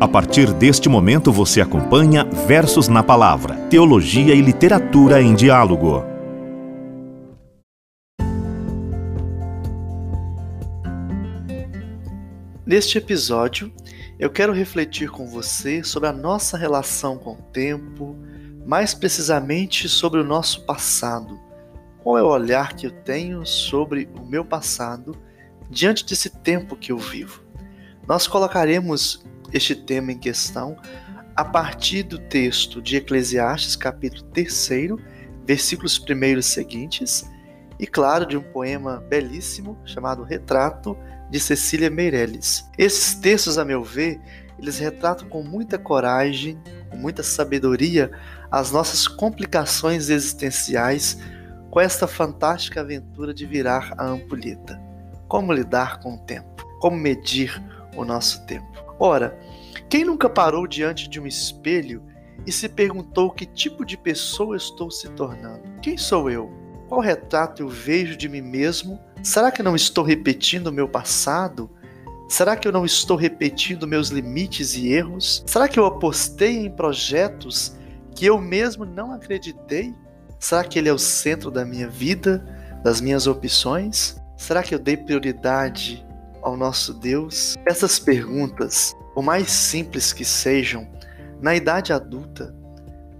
A partir deste momento você acompanha Versos na Palavra, Teologia e Literatura em Diálogo. Neste episódio, eu quero refletir com você sobre a nossa relação com o tempo, mais precisamente sobre o nosso passado. Qual é o olhar que eu tenho sobre o meu passado diante desse tempo que eu vivo? Nós colocaremos este tema em questão a partir do texto de Eclesiastes, capítulo 3, versículos primeiros seguintes, e claro, de um poema belíssimo chamado Retrato de Cecília Meirelles. Esses textos, a meu ver, eles retratam com muita coragem, com muita sabedoria, as nossas complicações existenciais com esta fantástica aventura de virar a ampulheta. Como lidar com o tempo? Como medir o nosso tempo? Ora, quem nunca parou diante de um espelho e se perguntou que tipo de pessoa estou se tornando? Quem sou eu? Qual retrato eu vejo de mim mesmo? Será que não estou repetindo o meu passado? Será que eu não estou repetindo meus limites e erros? Será que eu apostei em projetos que eu mesmo não acreditei? Será que ele é o centro da minha vida, das minhas opções? Será que eu dei prioridade ao nosso Deus? Essas perguntas por mais simples que sejam, na idade adulta,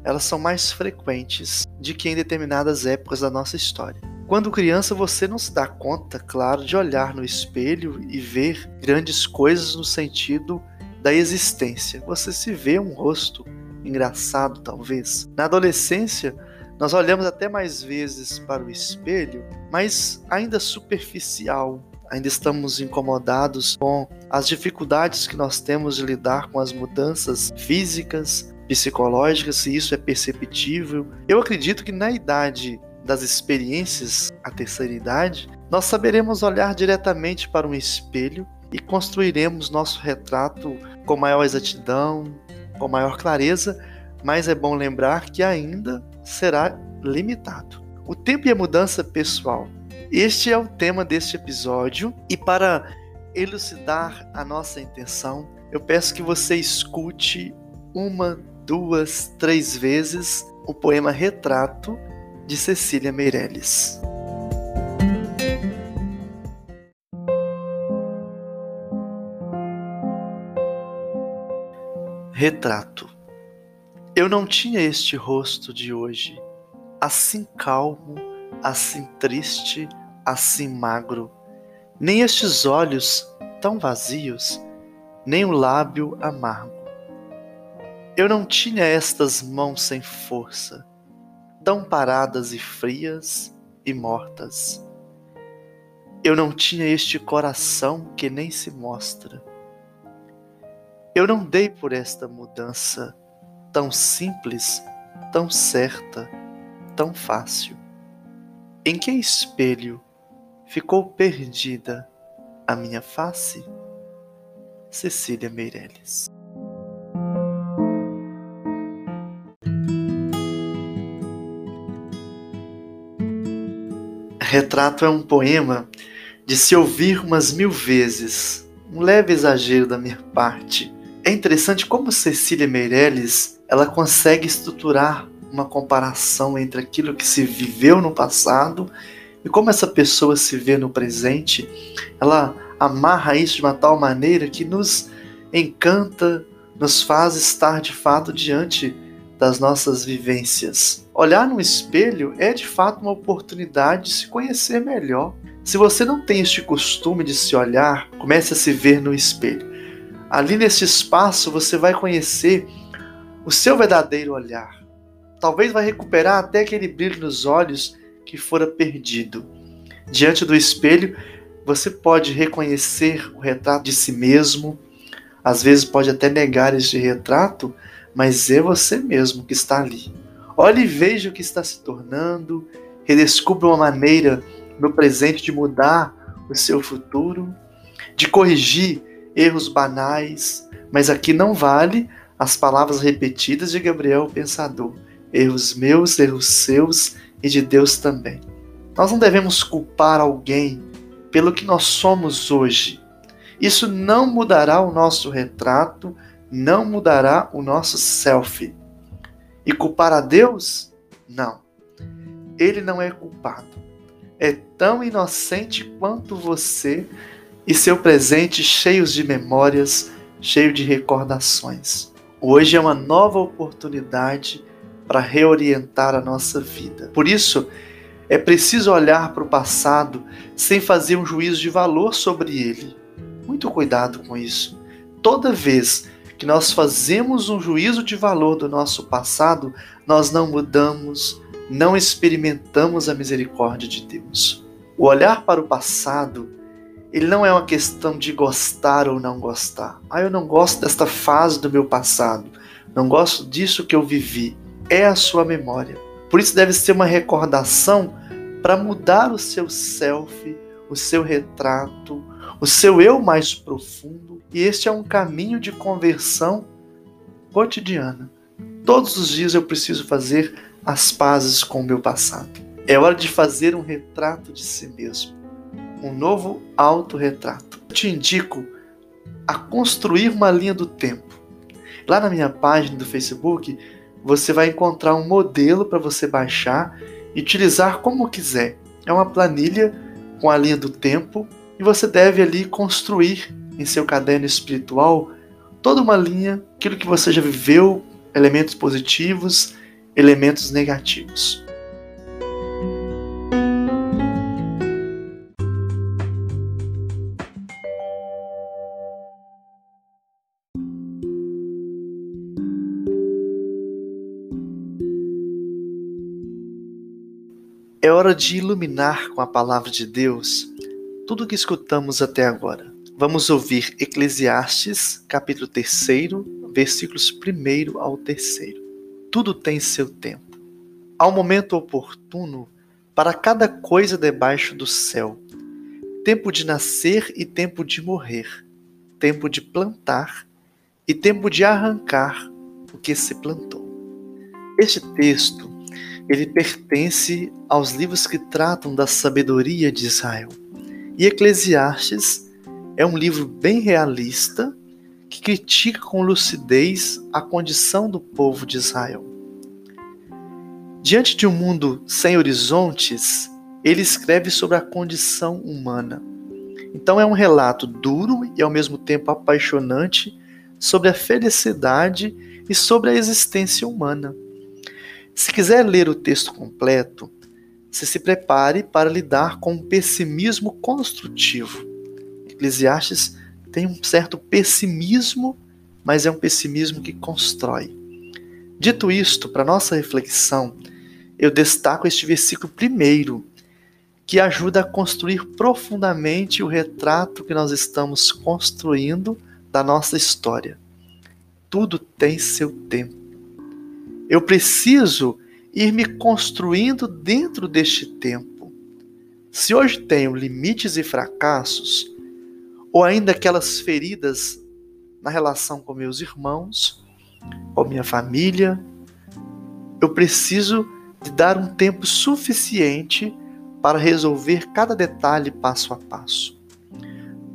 elas são mais frequentes de que em determinadas épocas da nossa história. Quando criança, você não se dá conta, claro, de olhar no espelho e ver grandes coisas no sentido da existência. Você se vê um rosto engraçado, talvez. Na adolescência, nós olhamos até mais vezes para o espelho, mas ainda superficial, ainda estamos incomodados com as dificuldades que nós temos de lidar com as mudanças físicas, psicológicas, se isso é perceptível. Eu acredito que na idade das experiências, a terceira idade, nós saberemos olhar diretamente para um espelho e construiremos nosso retrato com maior exatidão, com maior clareza, mas é bom lembrar que ainda será limitado. O tempo e a mudança pessoal este é o tema deste episódio e para elucidar a nossa intenção, eu peço que você escute uma, duas, três vezes o poema Retrato de Cecília Meirelles. Retrato. Eu não tinha este rosto de hoje, assim calmo, assim triste assim magro, nem estes olhos tão vazios, nem o lábio amargo. Eu não tinha estas mãos sem força, tão paradas e frias e mortas. Eu não tinha este coração que nem se mostra. Eu não dei por esta mudança tão simples, tão certa, tão fácil. Em que espelho ficou perdida a minha face? Cecília Meirelles. Retrato é um poema de se ouvir umas mil vezes, um leve exagero da minha parte. É interessante como Cecília Meirelles ela consegue estruturar uma comparação entre aquilo que se viveu no passado e como essa pessoa se vê no presente, ela amarra isso de uma tal maneira que nos encanta, nos faz estar de fato diante das nossas vivências. Olhar no espelho é de fato uma oportunidade de se conhecer melhor. Se você não tem este costume de se olhar, comece a se ver no espelho. Ali nesse espaço você vai conhecer o seu verdadeiro olhar. Talvez vai recuperar até aquele brilho nos olhos que fora perdido. Diante do espelho, você pode reconhecer o retrato de si mesmo, às vezes pode até negar este retrato, mas é você mesmo que está ali. Olhe e veja o que está se tornando, redescubra uma maneira no presente de mudar o seu futuro, de corrigir erros banais, mas aqui não vale as palavras repetidas de Gabriel o Pensador. Erros meus, erros seus, e de Deus também. Nós não devemos culpar alguém pelo que nós somos hoje. Isso não mudará o nosso retrato não mudará o nosso self. E culpar a Deus? Não. Ele não é culpado. É tão inocente quanto você e seu presente cheios de memórias, cheio de recordações. Hoje é uma nova oportunidade para reorientar a nossa vida. Por isso, é preciso olhar para o passado sem fazer um juízo de valor sobre ele. Muito cuidado com isso. Toda vez que nós fazemos um juízo de valor do nosso passado, nós não mudamos, não experimentamos a misericórdia de Deus. O olhar para o passado, ele não é uma questão de gostar ou não gostar. Ah, eu não gosto desta fase do meu passado, não gosto disso que eu vivi. É a sua memória. Por isso deve ser uma recordação para mudar o seu self, o seu retrato, o seu eu mais profundo. E este é um caminho de conversão cotidiana. Todos os dias eu preciso fazer as pazes com o meu passado. É hora de fazer um retrato de si mesmo, um novo autorretrato. Eu te indico a construir uma linha do tempo. Lá na minha página do Facebook, você vai encontrar um modelo para você baixar e utilizar como quiser. É uma planilha com a linha do tempo e você deve ali construir em seu caderno espiritual toda uma linha, aquilo que você já viveu, elementos positivos, elementos negativos. Hora de iluminar com a palavra de Deus tudo o que escutamos até agora. Vamos ouvir Eclesiastes, capítulo 3, versículos 1 ao 3. Tudo tem seu tempo. Há um momento oportuno para cada coisa debaixo do céu. Tempo de nascer e tempo de morrer. Tempo de plantar e tempo de arrancar o que se plantou. Este texto ele pertence aos livros que tratam da sabedoria de Israel. E Eclesiastes é um livro bem realista que critica com lucidez a condição do povo de Israel. Diante de um mundo sem horizontes, ele escreve sobre a condição humana. Então é um relato duro e ao mesmo tempo apaixonante sobre a felicidade e sobre a existência humana. Se quiser ler o texto completo, se se prepare para lidar com um pessimismo construtivo. Eclesiastes tem um certo pessimismo, mas é um pessimismo que constrói. Dito isto, para nossa reflexão, eu destaco este versículo primeiro, que ajuda a construir profundamente o retrato que nós estamos construindo da nossa história. Tudo tem seu tempo. Eu preciso ir me construindo dentro deste tempo. Se hoje tenho limites e fracassos, ou ainda aquelas feridas na relação com meus irmãos, com minha família, eu preciso de dar um tempo suficiente para resolver cada detalhe passo a passo.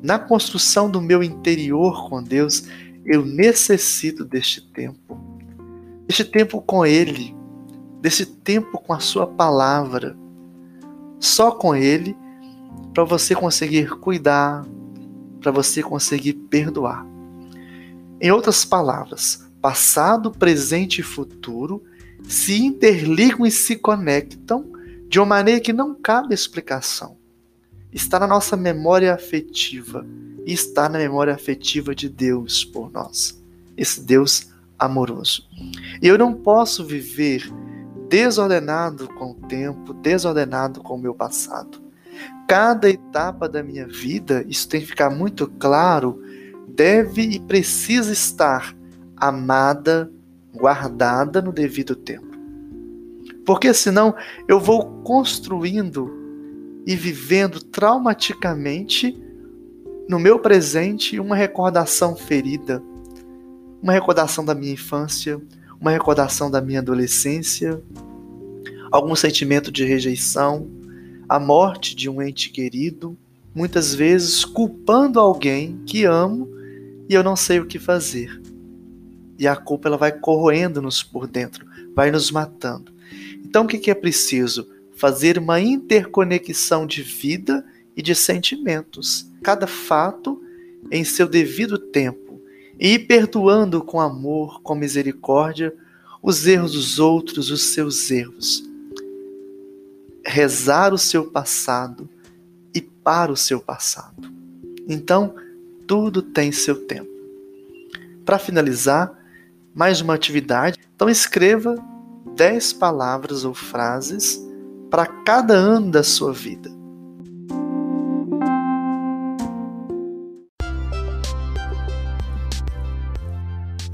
Na construção do meu interior com Deus, eu necessito deste tempo desse tempo com Ele, desse tempo com a Sua palavra, só com Ele, para você conseguir cuidar, para você conseguir perdoar. Em outras palavras, passado, presente e futuro se interligam e se conectam de uma maneira que não cabe explicação. Está na nossa memória afetiva e está na memória afetiva de Deus por nós. Esse Deus amoroso. E eu não posso viver desordenado com o tempo, desordenado com o meu passado. Cada etapa da minha vida, isso tem que ficar muito claro, deve e precisa estar amada, guardada no devido tempo. Porque senão eu vou construindo e vivendo traumaticamente no meu presente uma recordação ferida uma recordação da minha infância, uma recordação da minha adolescência, algum sentimento de rejeição, a morte de um ente querido, muitas vezes culpando alguém que amo e eu não sei o que fazer. e a culpa ela vai corroendo-nos por dentro, vai nos matando. Então o que é preciso? Fazer uma interconexão de vida e de sentimentos, cada fato em seu devido tempo, e perdoando com amor, com misericórdia, os erros dos outros, os seus erros. Rezar o seu passado e para o seu passado. Então, tudo tem seu tempo. Para finalizar, mais uma atividade. Então, escreva 10 palavras ou frases para cada ano da sua vida.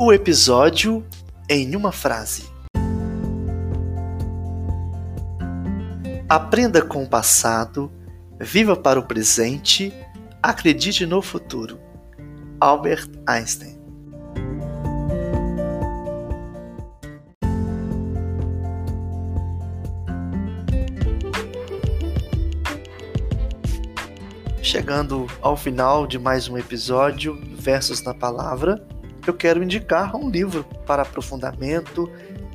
O episódio em uma frase. Aprenda com o passado, viva para o presente, acredite no futuro. Albert Einstein. Chegando ao final de mais um episódio, Versos na Palavra eu quero indicar um livro para aprofundamento.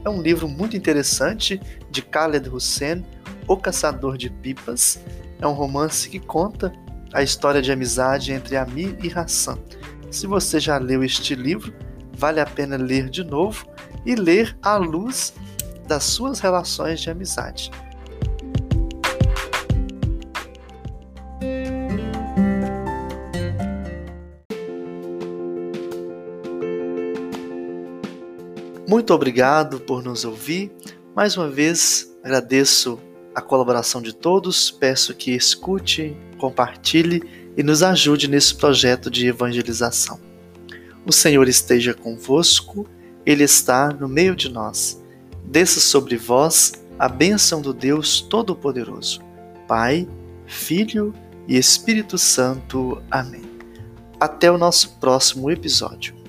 É um livro muito interessante de Khaled Hussein, O Caçador de Pipas. É um romance que conta a história de amizade entre Amir e Hassan. Se você já leu este livro, vale a pena ler de novo e ler à luz das suas relações de amizade. Muito obrigado por nos ouvir. Mais uma vez, agradeço a colaboração de todos. Peço que escute, compartilhe e nos ajude nesse projeto de evangelização. O Senhor esteja convosco, Ele está no meio de nós. Desça sobre vós a bênção do Deus Todo-Poderoso, Pai, Filho e Espírito Santo. Amém. Até o nosso próximo episódio.